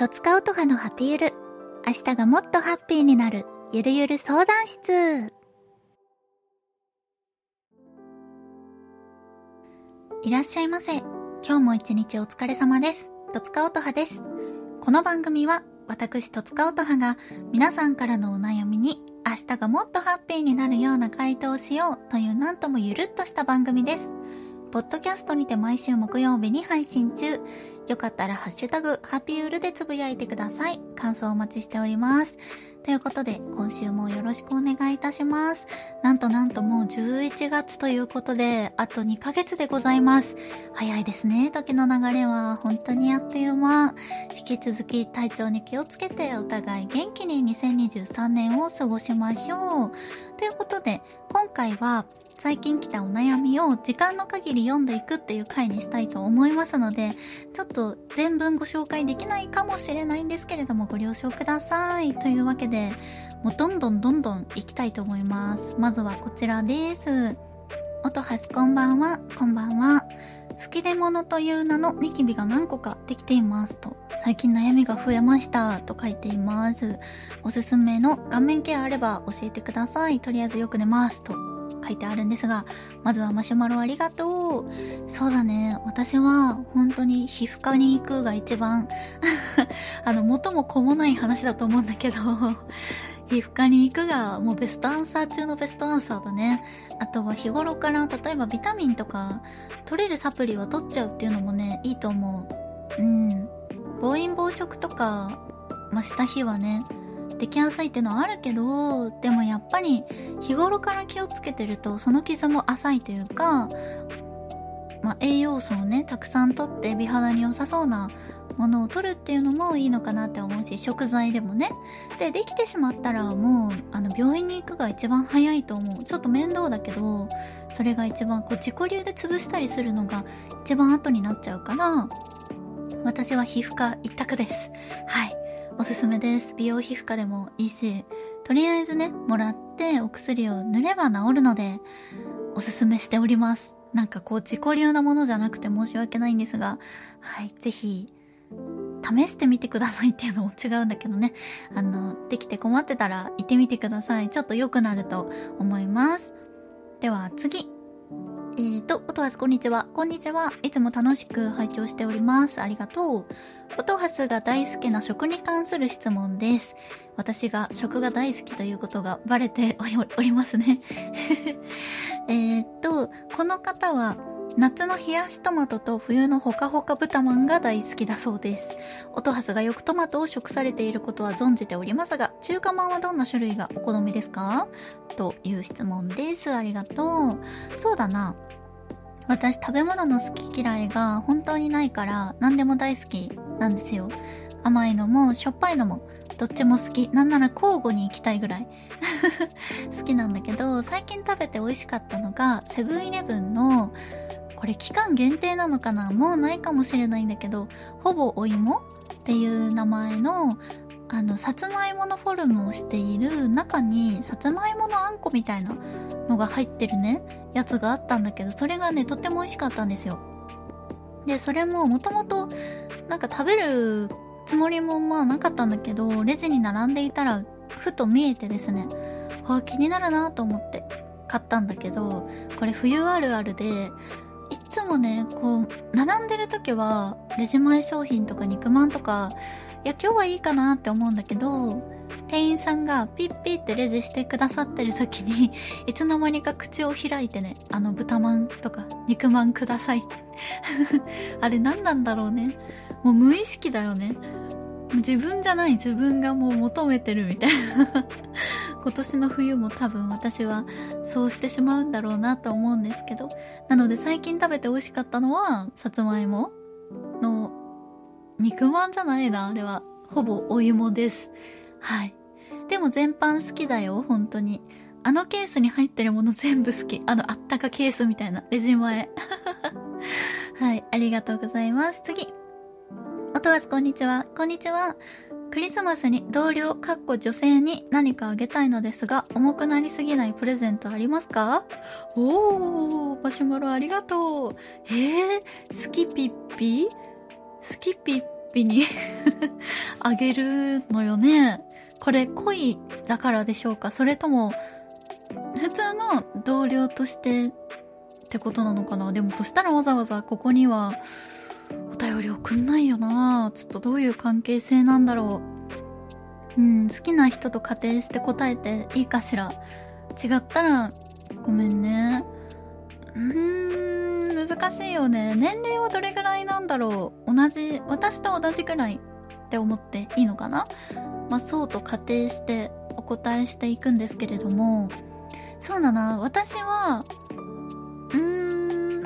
とつかうとはのハピゆる。明日がもっとハッピーになる、ゆるゆる相談室。いらっしゃいませ。今日も一日お疲れ様です。とつかおとはです。この番組は、私とつかおとはが、皆さんからのお悩みに、明日がもっとハッピーになるような回答をしようというなんともゆるっとした番組です。ポッドキャストにて毎週木曜日に配信中。よかったらハッシュタグ、ハッピーウルでつぶやいてください。感想お待ちしております。ということで、今週もよろしくお願いいたします。なんとなんともう11月ということで、あと2ヶ月でございます。早いですね、時の流れは。本当にあっという間。引き続き体調に気をつけて、お互い元気に2023年を過ごしましょう。ということで、今回は、最近来たお悩みを時間の限り読んでいくっていう回にしたいと思いますので、ちょっと全文ご紹介できないかもしれないんですけれどもご了承ください。というわけで、もうどんどんどんどん行きたいと思います。まずはこちらです。音はすこんばんは、こんばんは。吹き出物という名のニキビが何個かできていますと。最近悩みが増えましたと書いています。おすすめの顔面ケアあれば教えてください。とりあえずよく寝ますと書いてあるんですが、まずはマシュマロありがとう。そうだね。私は本当に皮膚科に行くが一番 あの、元も子もない話だと思うんだけど 皮膚科に行くがもうベストアンサー中のベストアンサーだね。あとは日頃から例えばビタミンとか取れるサプリは取っちゃうっていうのもね、いいと思う。うん。暴飲暴食とか、まあ、した日はね、できやすいっていうのはあるけど、でもやっぱり日頃から気をつけてるとその傷も浅いというか、まあ、栄養素をね、たくさんとって美肌に良さそうなものを取るっていうのもいいのかなって思うし、食材でもね。で、できてしまったらもう、あの、病院に行くが一番早いと思う。ちょっと面倒だけど、それが一番、こう、自己流で潰したりするのが一番後になっちゃうから、私は皮膚科一択です。はい。おすすめです。美容皮膚科でもいいし、とりあえずね、もらってお薬を塗れば治るので、おすすめしております。なんかこう自己流なものじゃなくて申し訳ないんですが、はい、ぜひ、試してみてくださいっていうのも違うんだけどね。あの、できて困ってたら行ってみてください。ちょっと良くなると思います。では次。えーと、音はすこんにちは。こんにちは。いつも楽しく拝聴しております。ありがとう。音はすが大好きな食に関する質問です。私が食が大好きということがバレておりますね。えっと、この方は夏の冷やしトマトと冬のほかほか豚まんが大好きだそうです。音ハスがよくトマトを食されていることは存じておりますが、中華まんはどんな種類がお好みですか？という質問です。ありがとう。そうだな。私食べ物の好き嫌いが本当にないから何でも大好きなんですよ。甘いのもしょっぱいのもどっちも好き。なんなら交互に行きたいぐらい 好きなんだけど、最近食べて美味しかったのがセブンイレブンのこれ期間限定なのかな？もうないかもしれないんだけど、ほぼお芋っていう名前のあの、さつまいものフォルムをしている中に、さつまいものあんこみたいなのが入ってるね、やつがあったんだけど、それがね、とっても美味しかったんですよ。で、それももともと、なんか食べるつもりもまあなかったんだけど、レジに並んでいたら、ふと見えてですね、あ、気になるなと思って買ったんだけど、これ冬あるあるで、つもね、こう、並んでる時は、レジ前商品とか肉まんとか、いや、今日はいいかなって思うんだけど、店員さんがピッピってレジしてくださってる時に、いつの間にか口を開いてね、あの豚まんとか肉まんください。あれ何なんだろうね。もう無意識だよね。自分じゃない自分がもう求めてるみたいな。今年の冬も多分私はそうしてしまうんだろうなと思うんですけど。なので最近食べて美味しかったのは、さつまいもの肉まんじゃないな、あれは。ほぼお芋です。はい。でも全般好きだよ、本当に。あのケースに入ってるもの全部好き。あのあったかケースみたいな、レジ前。はい、ありがとうございます。次。おとわすこんにちは。こんにちは。クリスマスに同僚、かっこ女性に何かあげたいのですが、重くなりすぎないプレゼントありますか？おー、マシュマロありがとう。えー、スキピッピ？スキピッぴに あげるのよね。これ恋だからでしょうか？それとも、普通の同僚としてってことなのかな？でもそしたらわざわざここにはお便り送んないよなちょっとどういう関係性なんだろう。うん、好きな人と仮定して答えていいかしら。違ったらごめんね。うーん、難しいよね。年齢はどれぐらいなんだろう。同じ、私と同じぐらいって思っていいのかなまあ、そうと仮定してお答えしていくんですけれども、そうだな、私は、うーん、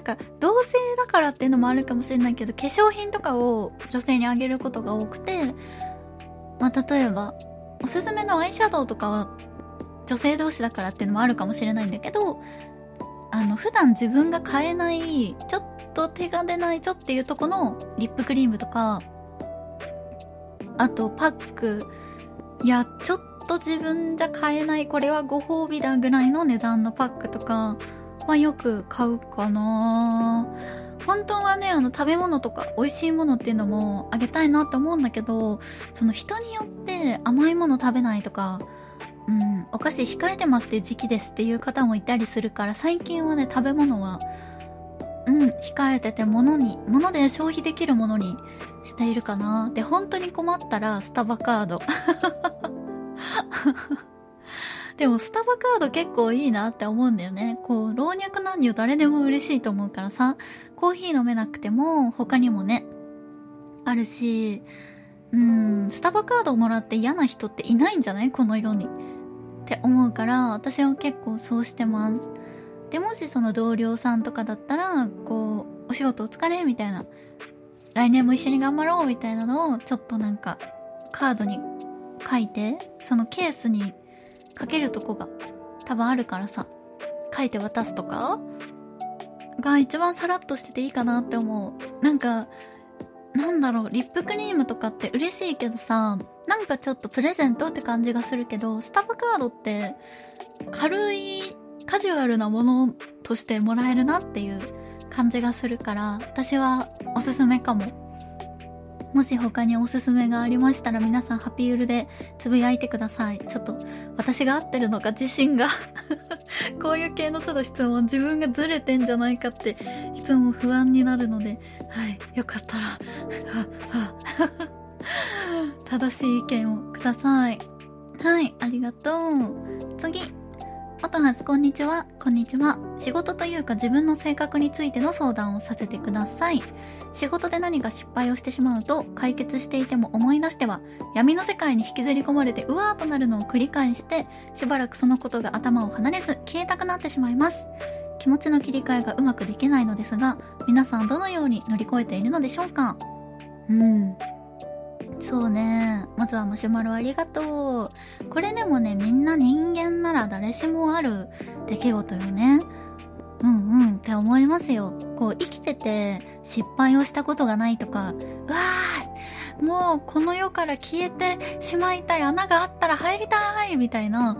なんか、同性だからっていうのもあるかもしれないけど、化粧品とかを女性にあげることが多くて、まあ、例えば、おすすめのアイシャドウとかは、女性同士だからっていうのもあるかもしれないんだけど、あの、普段自分が買えない、ちょっと手が出ないぞっていうとこのリップクリームとか、あとパック、いや、ちょっと自分じゃ買えない、これはご褒美だぐらいの値段のパックとかはよく買うかな本当はね、あの食べ物とか美味しいものっていうのもあげたいなって思うんだけど、その人によって甘いもの食べないとか、うん、お菓子控えてますっていう時期ですっていう方もいたりするから、最近はね、食べ物は、うん、控えてて物に、物で消費できるものにしているかな。で、本当に困ったら、スタバカード。でも、スタバカード結構いいなって思うんだよね。こう、老若男女誰でも嬉しいと思うからさ、コーヒー飲めなくても、他にもね、あるし、うん、スタバカードをもらって嫌な人っていないんじゃない？この世に。って思うから、私は結構そうしてます。で、もしその同僚さんとかだったら、こう、お仕事お疲れみたいな来年も一緒に頑張ろうみたいなのをちょっとなんかカードに書いてそのケースにかけるとこが多分あるからさ書いて渡すとか？が一番さらっとしてていいかなって思うなんかなんだろうリップクリームとかって嬉しいけどさなんかちょっとプレゼントって感じがするけどスタバカードって軽いカジュアルなものとしてもらえるなっていう感じがするから、私はおすすめかも。もし他におすすめがありましたら皆さんハピールでつぶやいてください。ちょっと私が合ってるのか自信が こういう系のちょっと質問自分がずれてんじゃないかっていつも不安になるので、はい、よかったら、正しい意見をください。はい、ありがとう。次。おとはすこんにちは。こんにちは。仕事というか自分の性格についての相談をさせてください。仕事で何か失敗をしてしまうと、解決していても思い出しては、闇の世界に引きずり込まれてうわーとなるのを繰り返して、しばらくそのことが頭を離れず、消えたくなってしまいます。気持ちの切り替えがうまくできないのですが、皆さんどのように乗り越えているのでしょうか？うん。そうね。まずはマシュマロありがとう。これでもね、みんな人間なら誰しもある出来事よね。うんうんって思いますよ。こう、生きてて失敗をしたことがないとか、うわーもうこの世から消えてしまいたい穴があったら入りたいみたいな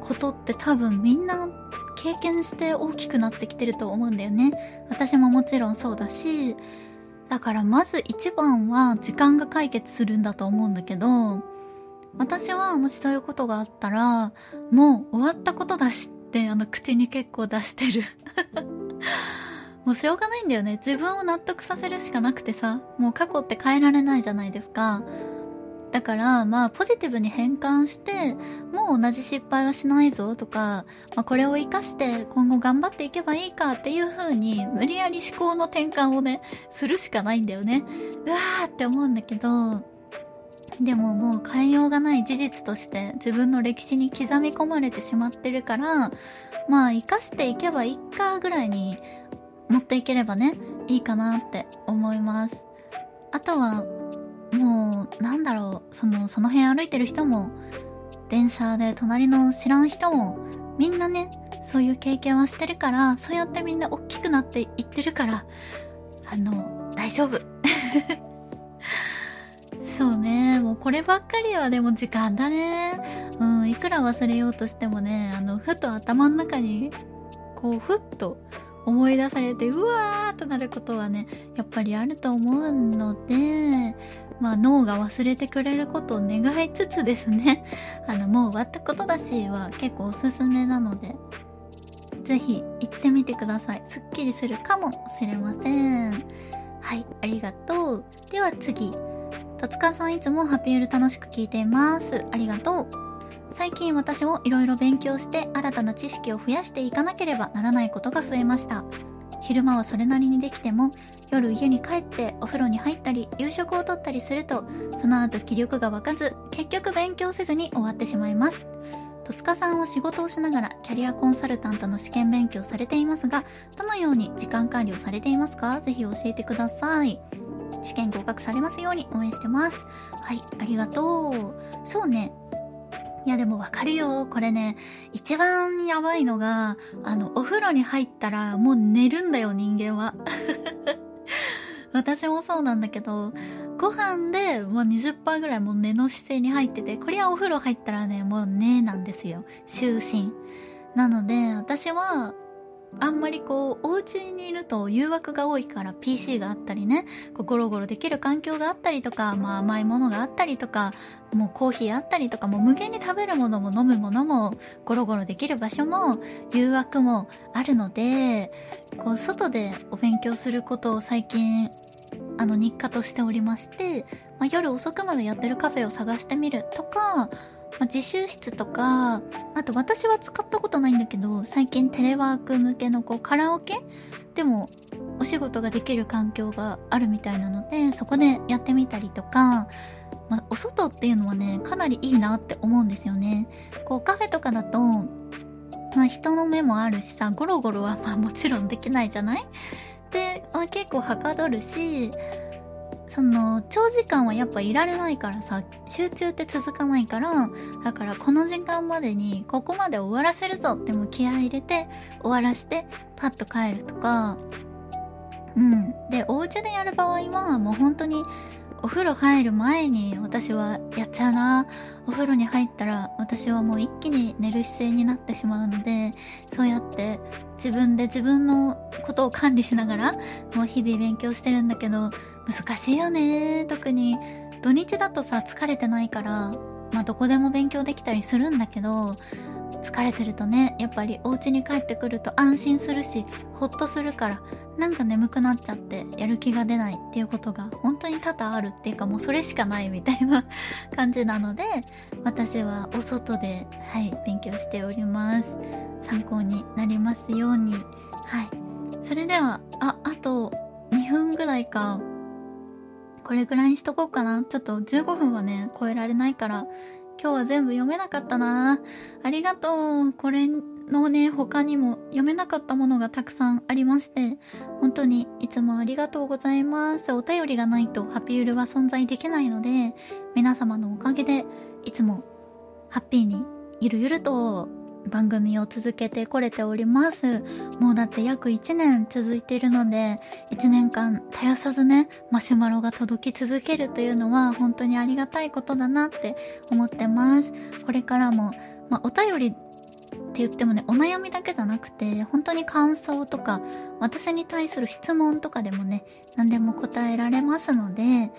ことって多分みんな経験して大きくなってきてると思うんだよね。私ももちろんそうだし、だからまず一番は時間が解決するんだと思うんだけど、私はもしそういうことがあったら、もう終わったことだしってあの口に結構出してる もうしょうがないんだよね。自分を納得させるしかなくてさ、もう過去って変えられないじゃないですか。だから、まあ、ポジティブに変換して、もう同じ失敗はしないぞとか、まあ、これを活かして今後頑張っていけばいいかっていう風に、無理やり思考の転換をね、するしかないんだよね。うわーって思うんだけど、でももう変えようがない事実として自分の歴史に刻み込まれてしまってるから、まあ活かしていけばいいかぐらいに持っていければね、いいかなって思います。あとは、もう、なんだろう、その、その辺歩いてる人も、電車で隣の知らん人も、みんなね、そういう経験はしてるから、そうやってみんな大きくなっていってるから、あの、大丈夫。そうね、もうこればっかりはでも時間だね。うん、いくら忘れようとしてもね、あの、ふと頭の中に、こう、ふっと思い出されてうわーとなることはねやっぱりあると思うのでまあ脳が忘れてくれることを願いつつですね あのもう終わったことだしは結構おすすめなのでぜひ行ってみてください。すっきりするかもしれません。はいありがとう。では次。戸塚さんいつもハピール楽しく聞いています。ありがとう。最近私もいろいろ勉強して新たな知識を増やしていかなければならないことが増えました。昼間はそれなりにできても夜家に帰ってお風呂に入ったり夕食をとったりするとその後気力が湧かず結局勉強せずに終わってしまいます。戸塚さんは仕事をしながらキャリアコンサルタントの試験勉強されていますがどのように時間管理をされていますか？ぜひ教えてください。試験合格されますように応援してます。はいありがとう。そうね。いやでもわかるよ。これね、一番やばいのが、あの、お風呂に入ったらもう寝るんだよ、人間は。私もそうなんだけど、ご飯でもう20%ぐらいもう寝の姿勢に入ってて、これはお風呂入ったらね、もう寝なんですよ。就寝。なので、私は、あんまりこう、お家にいると誘惑が多いから PC があったりね、こうゴロゴロできる環境があったりとか、まあ甘いものがあったりとか、もうコーヒーあったりとか、もう無限に食べるものも飲むものも、ゴロゴロできる場所も、誘惑もあるので、こう、外でお勉強することを最近、あの、日課としておりまして、まあ、夜遅くまでやってるカフェを探してみるとか、まあ、自習室とか、あと私は使ったことないんだけど、最近テレワーク向けのこうカラオケ？でもお仕事ができる環境があるみたいなので、そこでやってみたりとか、まあ、お外っていうのはね、かなりいいなって思うんですよね。こうカフェとかだと、まあ人の目もあるしさ、ゴロゴロはまあもちろんできないじゃない？で、まあ、結構はかどるし、その長時間はやっぱいられないからさ集中って続かないからだからこの時間までにここまで終わらせるぞっても気合入れて終わらしてパッと帰るとか。うん。でお家でやる場合はもう本当にお風呂入る前に私はやっちゃうな。お風呂に入ったら私はもう一気に寝る姿勢になってしまうのでそうやって自分で自分のことを管理しながらもう日々勉強してるんだけど難しいよね特に。土日だとさ疲れてないからまあどこでも勉強できたりするんだけど疲れてるとねやっぱりお家に帰ってくると安心するしほっとするからなんか眠くなっちゃってやる気が出ないっていうことが本当に多々あるっていうかもうそれしかないみたいな 感じなので私はお外ではい勉強しております。参考になりますように。はい。それではああと2分ぐらいか。これぐらいにしとこうかなちょっと15分はね超えられないから今日は全部読めなかったなありがとう。これのね、他にも読めなかったものがたくさんありまして、本当にいつもありがとうございます。お便りがないとハピウルは存在できないので、皆様のおかげでいつもハッピーにゆるゆると番組を続けてこれております。もうだって約1年続いているので、1年間絶やさずね、マシュマロが届き続けるというのは本当にありがたいことだなって思ってます。これからも、まあ、お便りって言ってもね、お悩みだけじゃなくて、本当に感想とか、私に対する質問とかでもね、何でも答えられますので、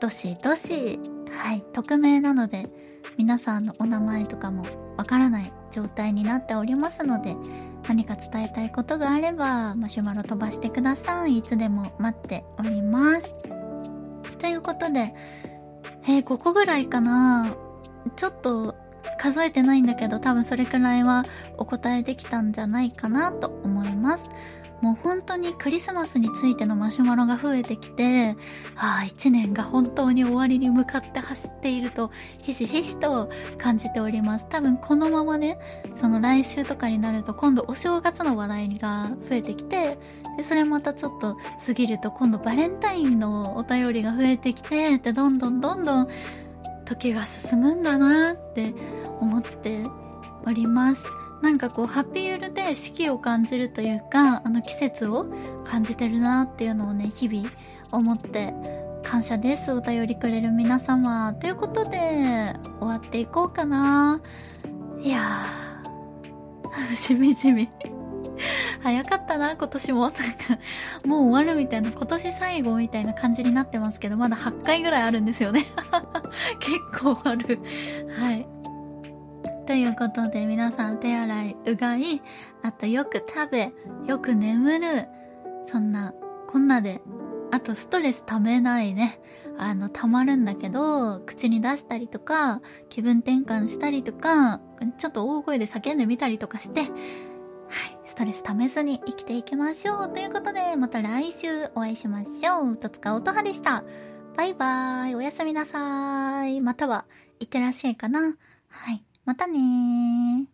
どしどし、はい、匿名なので、皆さんのお名前とかもわからない状態になっておりますので、何か伝えたいことがあれば、マシュマロ飛ばしてください。いつでも待っております。ということで、えー、ここぐらいかなちょっと数えてないんだけど、多分それくらいはお答えできたんじゃないかなと思います。もう本当にクリスマスについてのマシュマロが増えてきて、ああ、一年が本当に終わりに向かって走っていると、ひしひしと感じております。多分このままね、その来週とかになると今度お正月の話題が増えてきて、で、それまたちょっと過ぎると今度バレンタインのお便りが増えてきて、で、どんどんどんどん時が進むんだなって思っております。なんかこうハッピーユルで四季を感じるというかあの季節を感じてるなっていうのをね日々思って感謝ですお便りくれる皆様ということで終わっていこうかないやー しみじみ 早かったな、今年も。なんか、もう終わるみたいな、今年最後みたいな感じになってますけど、まだ8回ぐらいあるんですよね。結構ある。はい。ということで皆さん手洗い、うがい、あとよく食べ、よく眠る。そんな、こんなで、あとストレス溜めないね。あの、溜まるんだけど、口に出したりとか、気分転換したりとか、ちょっと大声で叫んでみたりとかして、はい、ストレス溜めずに生きていきましょう。ということで、また来週お会いしましょう。とつかおとはでした。バイバーイ。おやすみなさい。または、いってらっしゃいかな。はい。またねー。